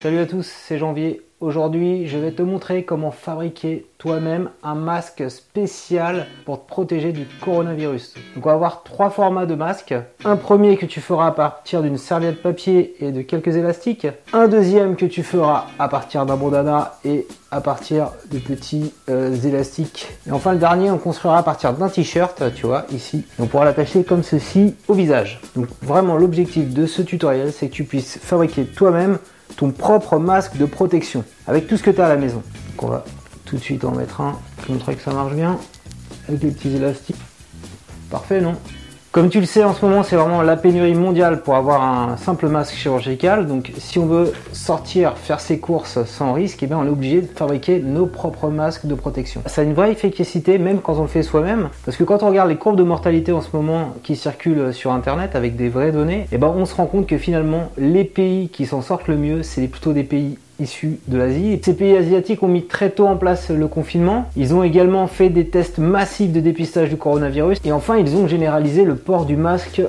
Salut à tous, c'est Janvier. Aujourd'hui, je vais te montrer comment fabriquer toi-même un masque spécial pour te protéger du coronavirus. Donc on va avoir trois formats de masques. Un premier que tu feras à partir d'une serviette papier et de quelques élastiques. Un deuxième que tu feras à partir d'un bandana et à partir de petits euh, élastiques. Et enfin le dernier, on construira à partir d'un t-shirt, tu vois, ici. on pourra l'attacher comme ceci au visage. Donc vraiment l'objectif de ce tutoriel, c'est que tu puisses fabriquer toi-même ton propre masque de protection avec tout ce que tu as à la maison. Donc on va tout de suite en mettre un pour montrer que ça marche bien avec les petits élastiques. Parfait, non? Comme tu le sais, en ce moment, c'est vraiment la pénurie mondiale pour avoir un simple masque chirurgical. Donc, si on veut sortir, faire ses courses sans risque, eh bien, on est obligé de fabriquer nos propres masques de protection. Ça a une vraie efficacité, même quand on le fait soi-même. Parce que quand on regarde les courbes de mortalité en ce moment qui circulent sur Internet avec des vraies données, eh ben, on se rend compte que finalement, les pays qui s'en sortent le mieux, c'est plutôt des pays issus de l'Asie. Ces pays asiatiques ont mis très tôt en place le confinement. Ils ont également fait des tests massifs de dépistage du coronavirus. Et enfin, ils ont généralisé le port du masque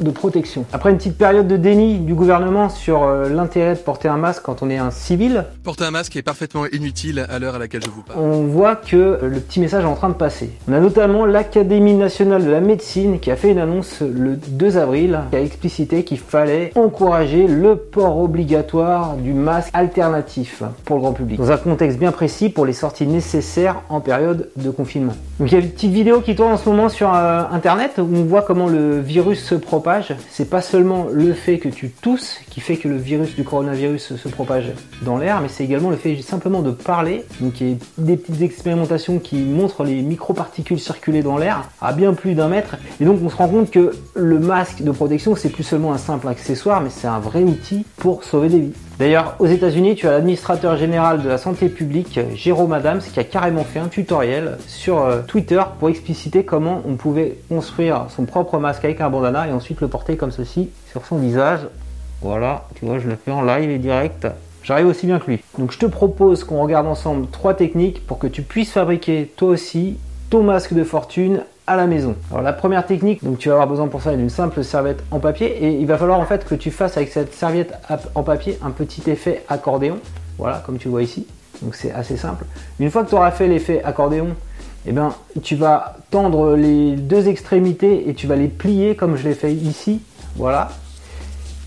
de protection. Après une petite période de déni du gouvernement sur euh, l'intérêt de porter un masque quand on est un civil, porter un masque est parfaitement inutile à l'heure à laquelle je vous parle. On voit que euh, le petit message est en train de passer. On a notamment l'Académie nationale de la médecine qui a fait une annonce le 2 avril qui a explicité qu'il fallait encourager le port obligatoire du masque alternatif pour le grand public dans un contexte bien précis pour les sorties nécessaires en période de confinement. Donc il y a une petite vidéo qui tourne en ce moment sur euh, internet où on voit comment le virus se propage c'est pas seulement le fait que tu tousses qui fait que le virus du coronavirus se propage dans l'air, mais c'est également le fait simplement de parler. Donc il y a des petites expérimentations qui montrent les microparticules circuler dans l'air à bien plus d'un mètre. Et donc on se rend compte que le masque de protection, c'est plus seulement un simple accessoire, mais c'est un vrai outil pour sauver des vies. D'ailleurs, aux États-Unis, tu as l'administrateur général de la santé publique, Jérôme Adams, qui a carrément fait un tutoriel sur euh, Twitter pour expliciter comment on pouvait construire son propre masque avec un bandana et ensuite le porter comme ceci sur son visage. Voilà, tu vois, je le fais en live et direct. J'arrive aussi bien que lui. Donc je te propose qu'on regarde ensemble trois techniques pour que tu puisses fabriquer toi aussi ton masque de fortune à la maison. Alors la première technique, donc tu vas avoir besoin pour ça d'une simple serviette en papier et il va falloir en fait que tu fasses avec cette serviette en papier un petit effet accordéon. Voilà, comme tu vois ici. Donc c'est assez simple. Une fois que tu auras fait l'effet accordéon, eh bien, tu vas tendre les deux extrémités et tu vas les plier comme je l'ai fait ici. Voilà.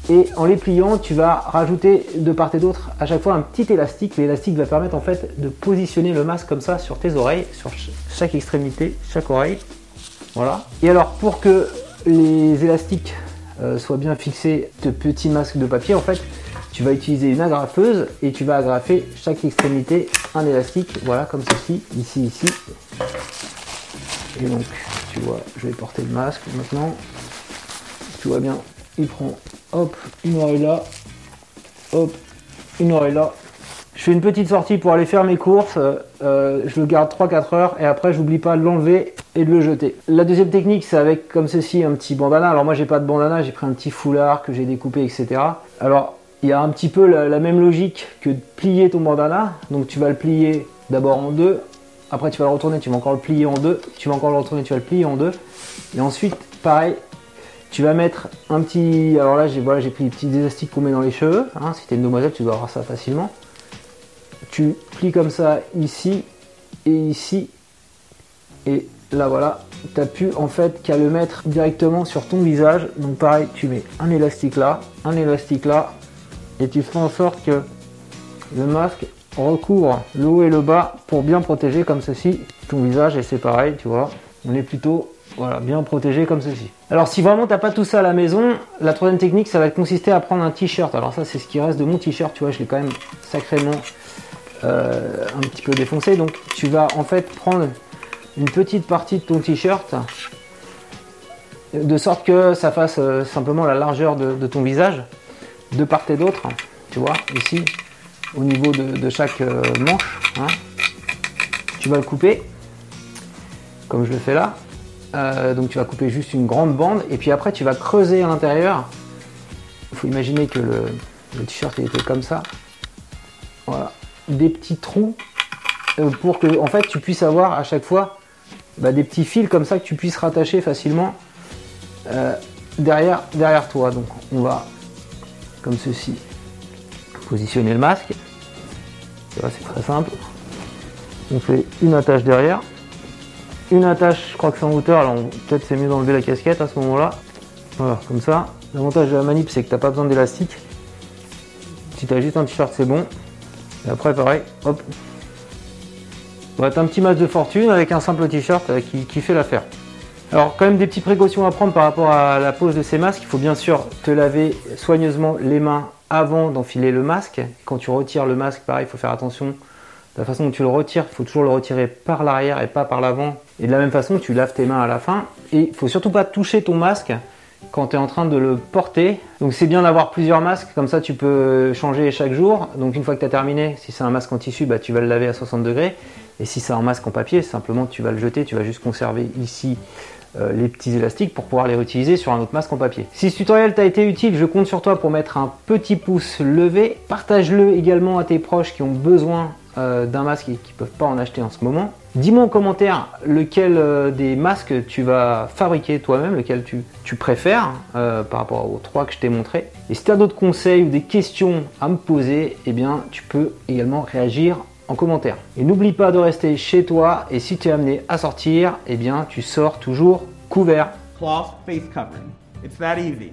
Et en les pliant, tu vas rajouter de part et d'autre à chaque fois un petit élastique. L'élastique va permettre en fait de positionner le masque comme ça sur tes oreilles, sur chaque extrémité, chaque oreille. Voilà. Et alors pour que les élastiques euh, soient bien fixés de petits masques de papier, en fait, tu vas utiliser une agrafeuse et tu vas agrafer chaque extrémité un élastique, voilà comme ceci, ici, ici. Et donc, tu vois, je vais porter le masque maintenant. Tu vois bien, il prend, hop, une oreille là, hop, une oreille là, je fais une petite sortie pour aller faire mes courses, euh, je le garde 3-4 heures et après j'oublie pas de l'enlever et de le jeter. La deuxième technique c'est avec comme ceci un petit bandana. Alors moi j'ai pas de bandana, j'ai pris un petit foulard que j'ai découpé etc. Alors il y a un petit peu la, même logique que de plier ton bandana. Donc tu vas le plier d'abord en deux, après tu vas le retourner, tu vas encore le plier en deux, tu vas encore le retourner, tu vas le plier en deux. Et ensuite pareil, tu vas mettre un petit... Alors là j'ai voilà, pris les petits élastiques qu'on met dans les cheveux. Hein. Si tu es une demoiselle tu dois avoir ça facilement tu plies comme ça ici et ici. Et là voilà, tu plus en fait qu'à le mettre directement sur ton visage. Donc pareil, tu mets un élastique là, un élastique là, et tu fais en sorte que le masque recouvre le haut et le bas pour bien protéger comme ceci ton visage. Et c'est pareil, tu vois, on est plutôt bien protégé comme ceci. Alors si vraiment t'as pas tout ça à la maison, la troisième technique ça va consister à prendre un t-shirt. Alors ça c'est ce qui reste de mon t-shirt, tu vois, je l'ai quand même sacrément euh, un petit peu défoncé. Donc tu vas en fait prendre une petite partie de ton t-shirt de sorte que ça fasse euh, simplement la largeur de, ton visage de part et d'autre. Tu vois, ici, au niveau de, chaque euh, manche. Hein. Tu vas le couper, comme je le fais là. donc tu vas couper juste une grande bande et puis après tu vas creuser à l'intérieur. Il faut imaginer que le, t-shirt était comme ça. Voilà des petits trous euh, pour que en fait tu puisses avoir à chaque fois bah, des petits fils comme ça que tu puisses rattacher facilement euh, derrière, derrière toi. Donc on va comme ceci positionner le masque. c'est très simple. On fait une attache derrière, une attache, je crois que c'est en hauteur, alors peut-être c'est mieux d'enlever la casquette à ce moment-là. Voilà, comme ça. L'avantage de la manip, c'est que tu n'as pas besoin d'élastique. Si tu as juste un t-shirt, c'est bon. Et après, pareil, hop. On va un petit masque de fortune avec un simple t-shirt euh, qui, fait l'affaire. Alors quand même des petites précautions à prendre par rapport à la pose de ces masques. Il faut bien sûr te laver soigneusement les mains avant d'enfiler le masque. Quand tu retires le masque, pareil, il faut faire attention la façon dont tu le retires, il faut toujours le retirer par l'arrière et pas par l'avant. Et de la même façon, tu laves tes mains à la fin. Et il faut surtout pas toucher ton masque quand tu es en train de le porter. Donc c'est bien d'avoir plusieurs masques, comme ça tu peux changer chaque jour. Donc une fois que tu as terminé, si c'est un masque en tissu, bah, tu vas le laver à 60 degrés. Et si c'est un masque en papier, simplement tu vas le jeter, tu vas juste conserver ici euh, les petits élastiques pour pouvoir les réutiliser sur un autre masque en papier. Si ce tutoriel t'a été utile, je compte sur toi pour mettre un petit pouce levé. Partage-le également à tes proches qui ont besoin euh, d'un masque et qui ne peuvent pas en acheter en ce moment. Dis-moi en commentaire lequel euh, des masques tu vas fabriquer toi-même, lequel tu, préfères par rapport aux trois que je t'ai montré. Et si tu as d'autres conseils ou des questions à me poser, eh bien tu peux également réagir en commentaire. Et n'oublie pas de rester chez toi et si tu es amené à sortir, eh bien tu sors toujours couvert. face covering. It's that easy.